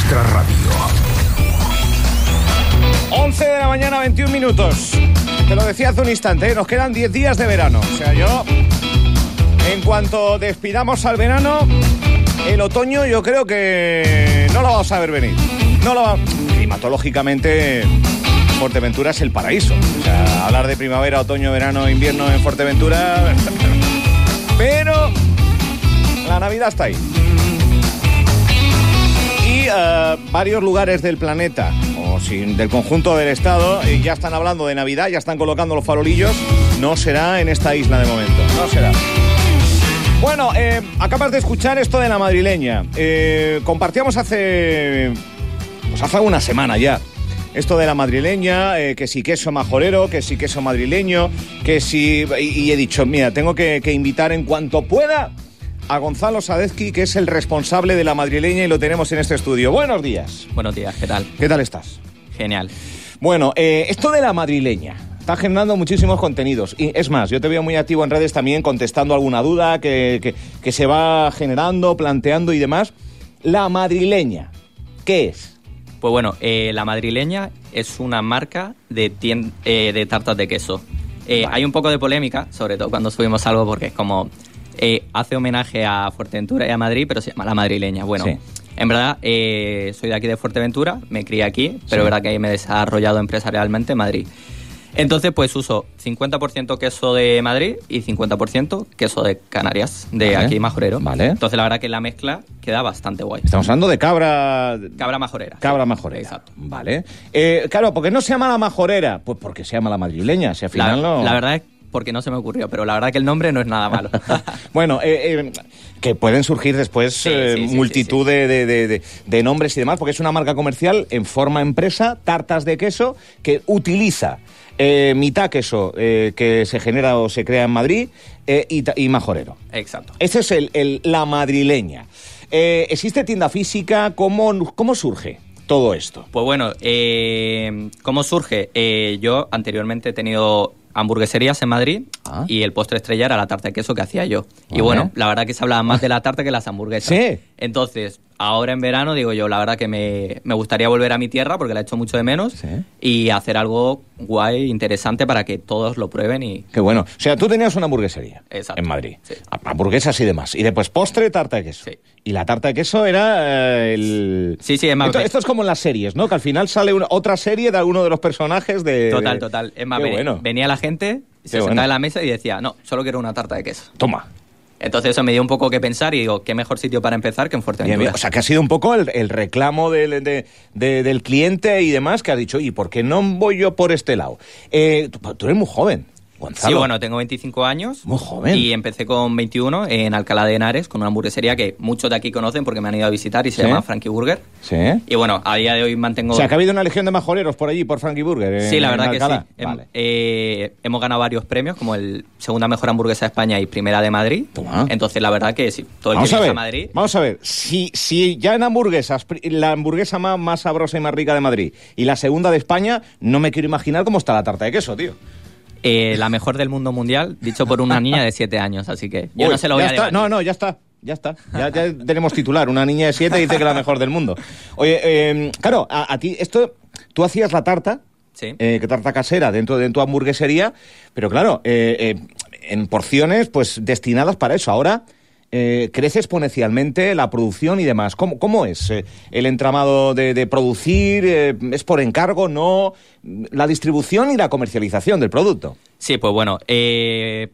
nuestra radio. 11 de la mañana, 21 minutos. Te lo decía hace un instante, ¿eh? nos quedan 10 días de verano. O sea, yo, en cuanto despidamos al verano, el otoño yo creo que no lo vamos a ver venir. No lo va... Climatológicamente, Fuerteventura es el paraíso. O sea, hablar de primavera, otoño, verano, invierno en Fuerteventura... Pero la Navidad está ahí. Eh, varios lugares del planeta, o del conjunto del Estado, ya están hablando de Navidad, ya están colocando los farolillos. No será en esta isla de momento, no será. Bueno, eh, acabas de escuchar esto de la madrileña. Eh, compartíamos hace, pues hace una semana ya. Esto de la madrileña, que si queso majorero, que si queso madrileño, que si... Y, he dicho, mira, tengo que invitar en cuanto pueda a Gonzalo Sadezki, que es el responsable de la madrileña y lo tenemos en este estudio. Buenos días. Buenos días, ¿qué tal? ¿Qué tal estás? Genial. Bueno, eh, esto de la madrileña está generando muchísimos contenidos. Y es más, yo te veo muy activo en redes también contestando alguna duda que, que- que se va generando, planteando y demás. La madrileña, ¿qué es? Pues bueno, eh, la madrileña es una marca de, eh, de tartas de queso. Eh, Hay un poco de polémica, sobre todo cuando subimos algo, porque es como eh, hace homenaje a Fuerteventura y a Madrid, pero se llama la madrileña. Bueno, Sí. en verdad eh, soy de aquí de Fuerteventura, me crié aquí, pero Sí. es verdad que ahí me he desarrollado empresarialmente en Madrid. Entonces, pues uso 50% queso de Madrid y 50% queso de Canarias, de Vale. aquí majorero. Vale. Entonces, la verdad que la mezcla queda bastante guay. Estamos hablando de cabra... Cabra majorera. Cabra majorera. Exacto. Vale. Eh, claro, ¿por qué no se llama la majorera? Pues porque se llama la madrileña. Si al La, final no... la verdad es porque no se me ocurrió, pero la verdad que el nombre no es nada malo. Bueno, eh, eh, que pueden surgir después Sí, eh, sí, sí, multitud De, de- de- de- de nombres y demás, porque es una marca comercial en forma empresa, tartas de queso, que utiliza mitad queso que se genera o se crea en Madrid y, y majorero. Exacto. Ese es el, el- la madrileña. ¿Existe tienda física? ¿Cómo, ¿Cómo surge todo esto? Pues bueno, eh, ¿cómo surge? Eh, yo anteriormente he tenido hamburgueserías en Madrid Ah. y el postre estrella era la tarta de queso que hacía yo. Y bueno, la verdad que se hablaba más de la tarta que las hamburguesas. Sí. Entonces, ahora en verano digo yo, la verdad que me, me gustaría volver a mi tierra porque la he hecho mucho de menos Sí. y hacer algo guay, interesante para que todos lo prueben y... Qué bueno. O sea, tú tenías una hamburguesería Exacto. en Madrid. Sí. Hamburguesas y demás. Y después postre, tarta de queso. Sí. Y la tarta de queso era eh, el... Sí, sí, es más... Esto, esto es como en las series, ¿no? Que al final sale una- otra serie de alguno de los personajes de... Total, total. Es más, Qué ven- bueno. venía la gente, se Qué sentaba bueno. en la mesa y decía, no, solo quiero una tarta de queso. Toma. Entonces eso me dio un poco que pensar y digo, qué mejor sitio para empezar que en Fuerteventura. bien. O sea, que ha sido un poco el, el reclamo del, de- de- del cliente y demás que has dicho, ¿y por qué no voy yo por este lado? Eh, tú, tú eres muy joven, Gonzalo. Sí, bueno, tengo 25 años. Muy joven. Y empecé con 21 en Alcalá de Henares, con una hamburguesería que muchos de aquí conocen porque me han ido a visitar y se ¿Sí? llama Frankie Burger. Sí. Y bueno, a día de hoy mantengo... O sea, que ha habido una legión de majoreros por allí, por Frankie Burger. en- Sí, la verdad que sí. Vale. eh, hemos ganado varios premios, como el segunda mejor hamburguesa de España y primera de Madrid. Toma. Entonces, la verdad que sí, todo el Vamos que a viaja ver, a Madrid... vamos a ver. Si, si ya en hamburguesas, la hamburguesa más, más sabrosa y más rica de Madrid y la segunda de España, no me quiero imaginar cómo está la tarta de queso, tío. Eh, la mejor del mundo mundial, dicho por una niña de 7 años, así que yo Uy, no se lo voy a está. No, no, ya está. Ya está. Ya, ya tenemos titular. Una niña de siete dice que la mejor del mundo. Oye, eh, claro, a, a ti esto, tú hacías la tarta, Sí. eh, que tarta casera dentro de tu hamburguesería, pero claro, eh, eh, en porciones pues destinadas para eso. Ahora eh, crece exponencialmente la producción y demás. ¿Cómo, cómo es eh, el entramado de, producir? Eh, ¿Es por encargo? ¿No? La distribución y la comercialización del producto. Sí, pues bueno,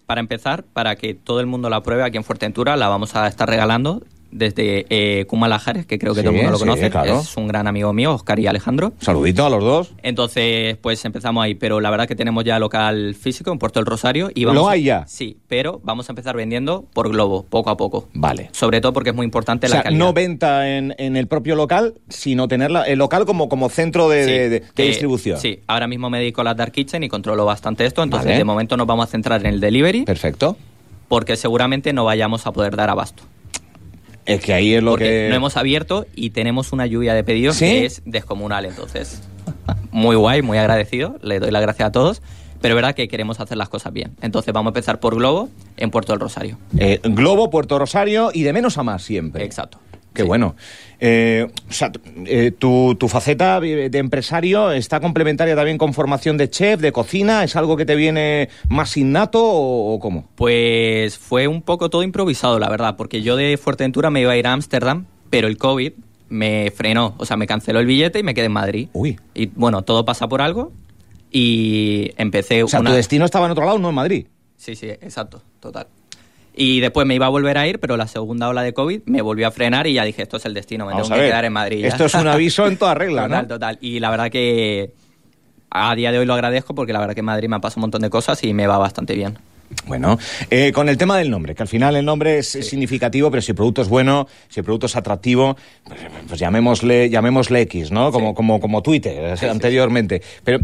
para empezar, para que todo el mundo la pruebe aquí en Fuerteventura, la vamos a estar regalando desde eh, Kuma Lajares, que creo que Sí, todo el mundo lo sí, conoce. claro. Es un gran amigo mío, Oscar y Alejandro. Saludito a los dos. Entonces, pues empezamos ahí, pero la verdad que tenemos ya local físico en Puerto del Rosario. Y vamos ¿Lo hay ya? Sí, pero vamos a empezar vendiendo por globo, poco a poco. Vale. Sobre todo porque es muy importante O la sea, calidad. no venta en, en el propio local, sino tener la- el local como, como centro de, Sí, de- de- de eh, distribución. Sí, ahora mismo me dedico a las Dark Kitchen y controlo bastante esto, entonces Vale. de momento nos vamos a centrar en el delivery Perfecto. porque seguramente no vayamos a poder dar abasto. Es que ahí es lo porque que... no hemos abierto y tenemos una lluvia de pedidos ¿Sí? que es descomunal, entonces muy guay, muy agradecido, le doy las gracias a todos, pero es verdad que queremos hacer las cosas bien. Entonces vamos a empezar por Globo en Puerto del Rosario. Eh, Globo, Puerto Rosario y de menos a más siempre. Exacto. Qué bueno. Eh, o sea, eh, tu, tu, faceta de empresario está complementaria también con formación de chef, de cocina. ¿Es algo que te viene más innato o, o cómo? Pues fue un poco todo improvisado, la verdad, porque yo de Fuerteventura me iba a ir a Ámsterdam, pero el COVID me frenó, o sea, me canceló el billete y me quedé en Madrid. Uy. Y bueno, todo pasa por algo y empecé... O sea, una... tu destino estaba en otro lado, no en Madrid. Sí, sí, exacto, total. Y después me iba a volver a ir, pero la segunda ola de COVID me volvió a frenar y ya dije, esto es el destino, me Vamos tengo que ver. quedar en Madrid. ya. Esto es un aviso en toda regla, total, ¿no? total. Y la verdad que a día de hoy lo agradezco porque la verdad que en Madrid me han pasado un montón de cosas y me va bastante bien. Bueno, eh, con el tema del nombre, que al final el nombre es significativo, pero si el producto es bueno, si el producto es atractivo, pues, pues llamémosle, llamémosle X, ¿no? Como, Sí. como, como Twitter Sí, anteriormente. Pero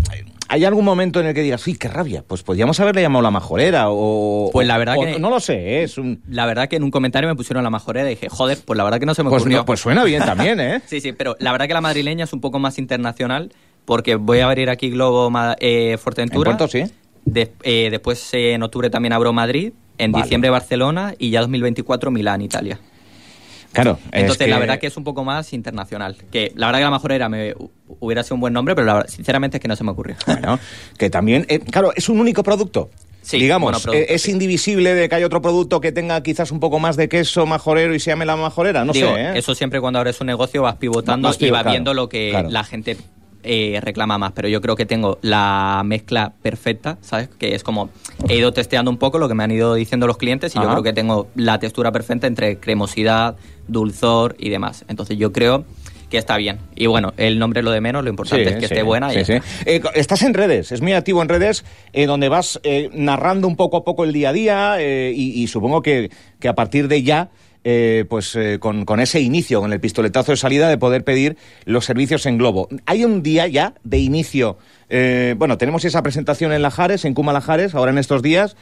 ¿hay algún momento en el que digas, sí, qué rabia? Pues podríamos haberle llamado la majorera o... Pues la verdad o- que- No lo sé, ¿eh? es un... La verdad que en un comentario me pusieron la majorera y dije, joder, pues la verdad que no se me Pues, ocurrió. no, pues suena bien también, ¿eh? Sí, sí, pero la verdad que la madrileña es un poco más internacional porque voy a abrir aquí Globo eh, Fuerteventura. En Puerto, sí. De- eh, después en octubre también abro Madrid, en Vale. diciembre Barcelona y ya 2024 Milán, Italia. Claro. es Entonces la verdad que es un poco más internacional. Que la verdad que la majorera me hu- hubiera sido un buen nombre, pero la verdad- sinceramente es que no se me ocurrió. Bueno, que también, eh, claro, es un único producto. Sí, Digamos, eh, es sí. indivisible de que haya otro producto que tenga quizás un poco más de queso majorero y se llame la majorera, no Digo, sé. ¿eh? eso siempre cuando abres un negocio vas pivotando Vas y vas viendo lo que claro. la gente eh, reclama más. Pero yo creo que tengo la mezcla perfecta, ¿sabes? Que es como he ido testeando un poco lo que me han ido diciendo los clientes y Ajá. yo creo que tengo la textura perfecta entre cremosidad, dulzor y demás. Entonces yo creo que está bien. Y bueno, el nombre es lo de menos, lo importante es que sí, esté buena. y sí, está. Eh, estás en redes, es muy activo en redes, eh, donde vas eh, narrando un poco a poco el día a día eh, y, y supongo que, que a partir de ya, eh, pues eh, con, con ese inicio, con el pistoletazo de salida de poder pedir los servicios en Globo. ¿Hay un día ya de inicio? eh, bueno, tenemos esa presentación en Lajares, en Cuma Lajares, ahora en estos días,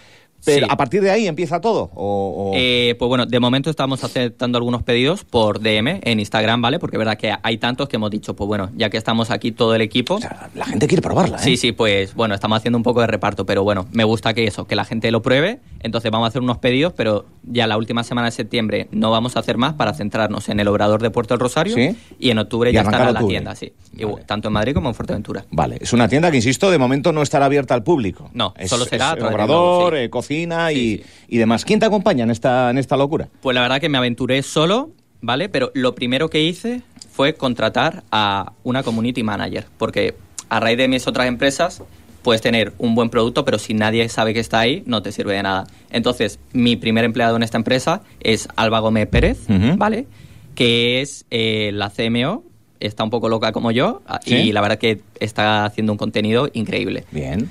pero Sí. a partir de ahí empieza todo. O, o- Eh, pues bueno, de momento estamos aceptando algunos pedidos por DM en Instagram, ¿vale? Porque es verdad que hay tantos que hemos dicho, pues bueno, ya que estamos aquí todo el equipo, o sea, la gente quiere probarla, ¿eh? Sí, sí, pues bueno, estamos haciendo un poco de reparto, pero bueno, me gusta que eso, que la gente lo pruebe. Entonces vamos a hacer unos pedidos, pero ya la última semana de septiembre no vamos a hacer más para centrarnos en el obrador de Puerto del Rosario Sí. y en octubre Y ya estará la octubre. tienda, sí. Y, tanto en Madrid como en Fuerteventura. Vale, es una tienda que, insisto, de momento no estará abierta al público. No, es, solo será a es obrador, sí. eh, cocina y, Sí, sí. y demás. ¿Quién te acompaña en esta, en esta locura? Pues la verdad que me aventuré solo, ¿vale? Pero lo primero que hice fue contratar a una community manager, porque a raíz de mis otras empresas puedes tener un buen producto, pero si nadie sabe que está ahí, no te sirve de nada. Entonces, mi primer empleado en esta empresa es Alba Gómez Pérez. ¿vale? Que es eh, la CMO, está un poco loca como yo, a- ¿Sí? y la verdad que está haciendo un contenido increíble. Bien.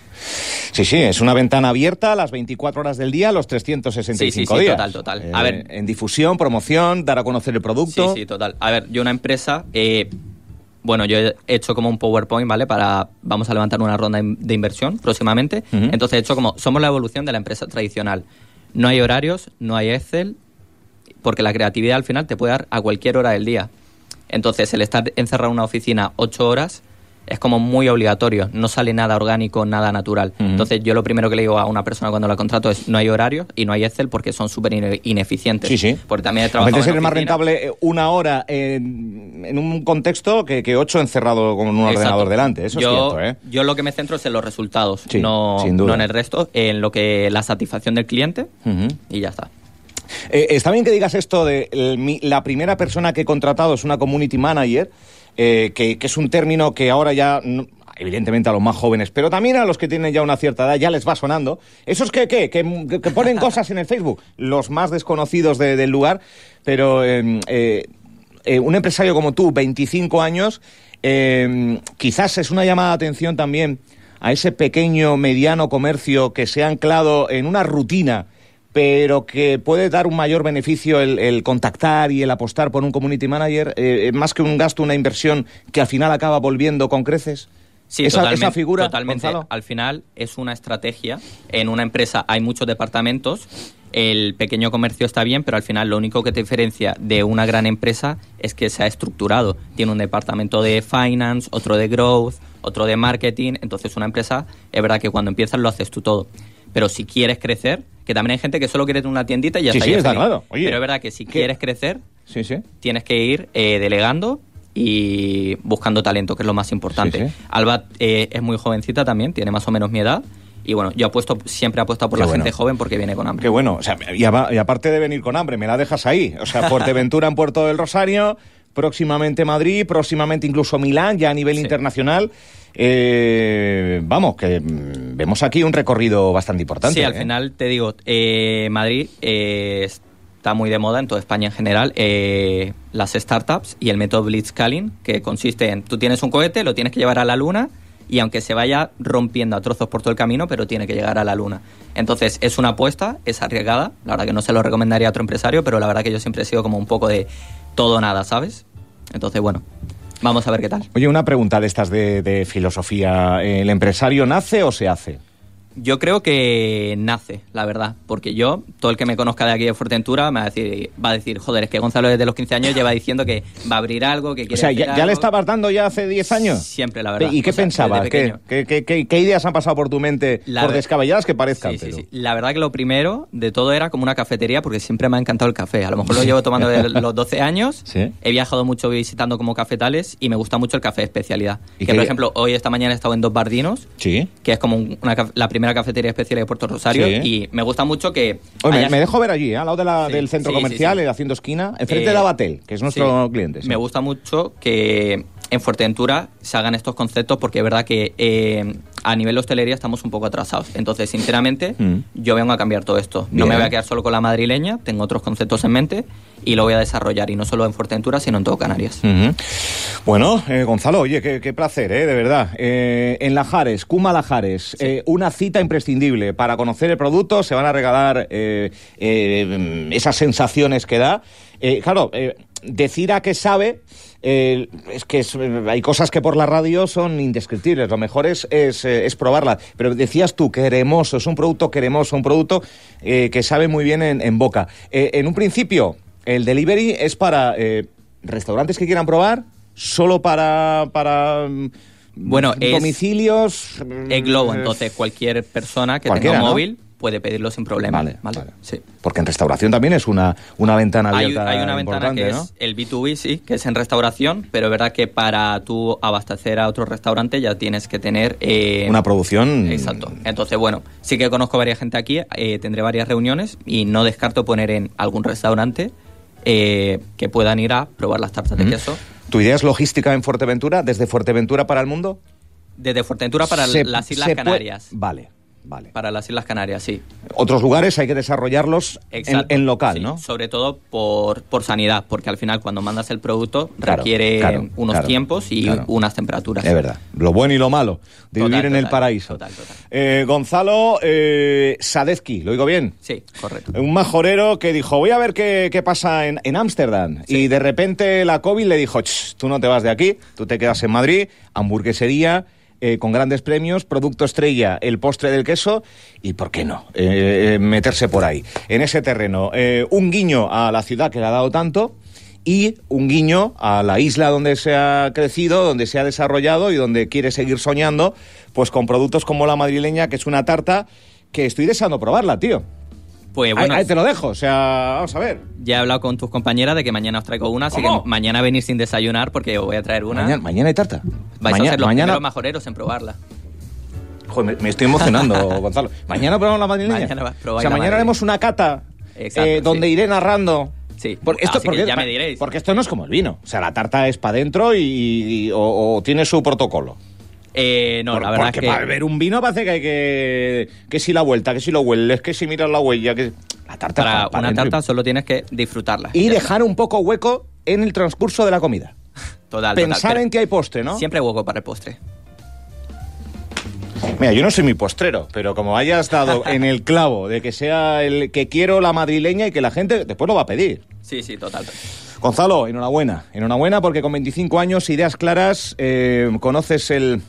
Sí, sí, es una ventana abierta a las 24 horas del día, los 365 Sí, sí, sí, días. total, total. A Eh, ver. En difusión, promoción, dar a conocer el producto. Sí, sí, total. A ver, yo una empresa, eh, bueno, yo he hecho como un PowerPoint, ¿vale? Para, vamos a levantar una ronda de inversión próximamente. Entonces he hecho como, somos la evolución de la empresa tradicional. No hay horarios, no hay Excel, porque la creatividad al final te puede dar a cualquier hora del día. Entonces el estar encerrado en una oficina ocho horas es como muy obligatorio, no sale nada orgánico, nada natural. Entonces yo lo primero que le digo a una persona cuando la contrato es no hay horarios y no hay Excel porque son súper ine- ineficientes. Sí, sí. Porque también he trabajado más rentable eh, una hora en, en un contexto que, que ocho encerrado con un Exacto. ordenador delante. Eso yo, es cierto, ¿eh? Yo lo que me centro es en los resultados, Sí, no, no en el resto, en lo que la satisfacción del cliente y ya está. Eh, está bien que digas esto de el- la primera persona que he contratado es una community manager, eh, que, que es un término que ahora ya, evidentemente a los más jóvenes, pero también a los que tienen ya una cierta edad ya les va sonando. Esos que, ¿qué? que, que ponen cosas en el Facebook, los más desconocidos de- del lugar, pero eh, eh, un empresario como tú, 25 años, eh, quizás es una llamada de atención también a ese pequeño, mediano comercio que se ha anclado en una rutina pero que puede dar un mayor beneficio el, el contactar y el apostar por un community manager, eh, más que un gasto, una inversión que al final acaba volviendo con creces. Sí, esa, totalmente, esa figura, totalmente. Gonzalo. Al final es una estrategia. En una empresa hay muchos departamentos. El pequeño comercio está bien, pero al final lo único que te diferencia de una gran empresa es que se ha estructurado. Tiene un departamento de finance, otro de growth, otro de marketing. Entonces una empresa, es verdad que cuando empiezas lo haces tú todo. Pero si quieres crecer, que también hay gente que solo quiere tener una tiendita y ya Sí, está. sí, ya está claro. Oye, pero es verdad que si ¿qué? quieres crecer, Sí, sí. tienes que ir eh, delegando y buscando talento, que es lo más importante. Alba eh, es muy jovencita también, tiene más o menos mi edad. Y bueno, yo apuesto, siempre apuesto por Qué la bueno. gente joven porque viene con hambre. Qué bueno. O sea, y, y aparte de venir con hambre, me la dejas ahí. O sea, Fuerteventura en Puerto del Rosario, próximamente Madrid, próximamente incluso Milán, ya a nivel Sí. internacional. Eh, vamos, que mm, vemos aquí un recorrido bastante importante. Sí, al ¿eh? final te digo, eh, Madrid eh, está muy de moda en toda España en general, las startups y el método Blitzscaling, que consiste en, tú tienes un cohete, lo tienes que llevar a la luna y aunque se vaya rompiendo a trozos por todo el camino, pero tiene que llegar a la luna. Entonces es una apuesta, es arriesgada, la verdad que no se lo recomendaría a otro empresario, pero la verdad que yo siempre he sido como un poco de todo nada, ¿sabes? Entonces, bueno, vamos a ver qué tal. Oye, una pregunta de estas de, de filosofía. ¿El empresario nace o se hace? Yo creo que nace, la verdad, porque yo, todo el que me conozca de aquí de Fuerteventura, me va a decir, va a decir joder, es que Gonzalo desde los 15 años lleva diciendo que va a abrir algo, que quiere O sea, ya, ya le estabas dando ya hace 10 años. Siempre, la verdad. ¿Y qué O sea, pensabas? ¿Qué, qué- qué- ideas han pasado por tu mente, La por descabelladas que parezcan? Sí, pero- sí. La verdad que lo primero de todo era como una cafetería porque siempre me ha encantado el café. A lo mejor lo llevo tomando desde los 12 años. He viajado mucho visitando como cafetales y me gusta mucho el café de especialidad. ¿Y Que por ejemplo, hoy esta mañana he estado en Dos Bardinos, que es como un- una la primera cafetería especial de Puerto Rosario Sí. y me gusta mucho que Oye, me- dejo ver allí, ¿eh? al lado de la- Sí, del centro sí, comercial, eh, haciendo esquina, enfrente Eh, de Abatel, que es nuestro cliente. Me gusta mucho que en Fuerteventura se hagan estos conceptos porque es verdad que eh, a nivel de hostelería estamos un poco atrasados. Entonces, sinceramente, Mm. yo vengo a cambiar todo esto. Bien. No me voy a quedar solo con la madrileña, tengo otros conceptos en mente y lo voy a desarrollar y no solo en Fuerteventura, sino en todo Canarias. Bueno, eh, Gonzalo, oye, qué, qué placer, ¿eh? de verdad. Eh, en Lajares, Cuma Lajares, eh, una cita imprescindible para conocer el producto, se van a regalar eh, esas sensaciones que da. Claro, decir a qué sabe, es que es- hay cosas que por la radio son indescriptibles, lo mejor es, es, eh, es probarlas. Pero decías tú, cremoso, es un producto cremoso, un producto eh, que sabe muy bien en, en boca. Eh, en un principio, el delivery es para restaurantes que quieran probar, solo para, para mm, Bueno, es- domicilios. Es Globo, eh, entonces cualquier persona que tenga un ¿no? Puede pedirlo sin problema. Vale, vale. Sí. Porque en restauración también es una, una ventana Hay, abierta. hay una ventana que ¿no? es el B2B, sí, que es en restauración, pero es verdad que para tú abastecer a otro restaurante ya tienes que tener... eh, Una producción. Exacto. Entonces, bueno, sí que conozco varias gente aquí, eh, tendré varias reuniones y no descarto poner en algún restaurante eh, que puedan ir a probar las tartas de queso. ¿Tu idea es logística en Fuerteventura? ¿Desde Fuerteventura para el mundo? Desde Fuerteventura para Se- las Islas puede- Canarias. Vale, vale. Para las Islas Canarias, sí. Otros lugares hay que desarrollarlos en, local, Sí, ¿no? Sobre todo por, por sanidad, porque al final cuando mandas el producto Claro, requiere claro, unos claro, tiempos y unas temperaturas. Es verdad. Lo bueno y lo malo de Total, vivir en el paraíso. total, total. Eh, Gonzalo eh, Sadezki, ¿lo digo bien? Sí, correcto. Un majorero que dijo, voy a ver qué, qué pasa en en Ámsterdam. Y de repente la COVID le dijo, "Ch, tú no te vas de aquí, tú te quedas en Madrid, hamburguesería, eh, con grandes premios, producto estrella, el postre del queso, y ¿por qué no? Eh, eh, meterse por ahí, en ese terreno. Un guiño a la ciudad que le ha dado tanto y un guiño a la isla donde se ha crecido, donde se ha desarrollado y donde quiere seguir soñando, pues con productos como la madrileña, que es una tarta que estoy deseando probarla, tío. Pues bueno, ahí te lo dejo, o sea, vamos a ver. ya he hablado con tus compañeras de que mañana os traigo una, así que mañana venir sin desayunar porque os voy a traer una. Mañana, mañana hay tarta. Vais mañana, a ser los mañana, primeros majoreros en probarla. Joder, me, me estoy emocionando, Gonzalo. Mañana probamos la madrileña. Mañana o sea, mañana haremos una cata Exacto, eh, donde sí. iré narrando. Sí, Porque esto, porque, ya me diréis. Porque esto no es como el vino. O sea, la tarta es para adentro y, y- o, o tiene su protocolo. Eh, no, Por- la verdad porque es que... para beber un vino parece que hay que... Que si la vuelta, que si lo hueles, que si miras la huella, que... La tarta Para pa- pa una tarta solo tienes que disfrutarla. Y dejar un poco hueco en el transcurso de la comida. Total, Pensar total, en que hay postre, ¿no? Siempre hueco para el postre. Mira, yo no soy mi postrero, pero como hayas dado en el clavo de que sea el que quiero la madrileña y que la gente después lo va a pedir. Sí, sí, total. Gonzalo, enhorabuena. Enhorabuena porque con 25 años, ideas claras, eh, conoces el,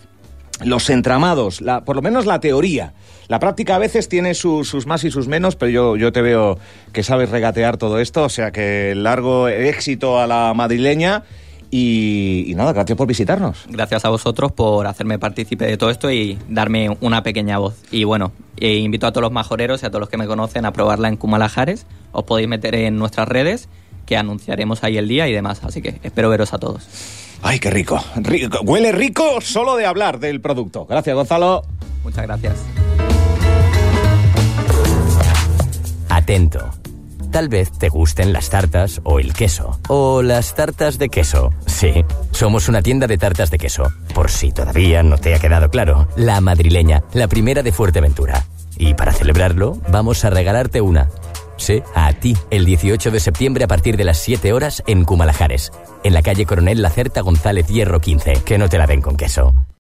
los entramados, la, por lo menos la teoría. La práctica a veces tiene su- sus más y sus menos, pero yo, yo te veo que sabes regatear todo esto, o sea que largo éxito a la madrileña y, y nada, gracias por visitarnos. Gracias a vosotros por hacerme partícipe de todo esto y darme una pequeña voz. Y bueno, eh, invito a todos los majoreros y a todos los que me conocen a probarla en Kumalajares. Os podéis meter en nuestras redes, que anunciaremos ahí el día y demás. Así que espero veros a todos. Ay, qué rico. rico. Huele rico solo de hablar del producto. Gracias, Gonzalo. Muchas gracias. Atento. Tal vez te gusten las tartas o el queso. O las tartas de queso. Sí, somos una tienda de tartas de queso. Por si todavía no te ha quedado claro. La madrileña, la primera de Fuerteventura. Y para celebrarlo, vamos a regalarte una. Sí, a ti, el 18 de septiembre a partir de las 7 horas en Cumalajares. En la calle Coronel Lacerta González Hierro 15. Que no te la den con queso.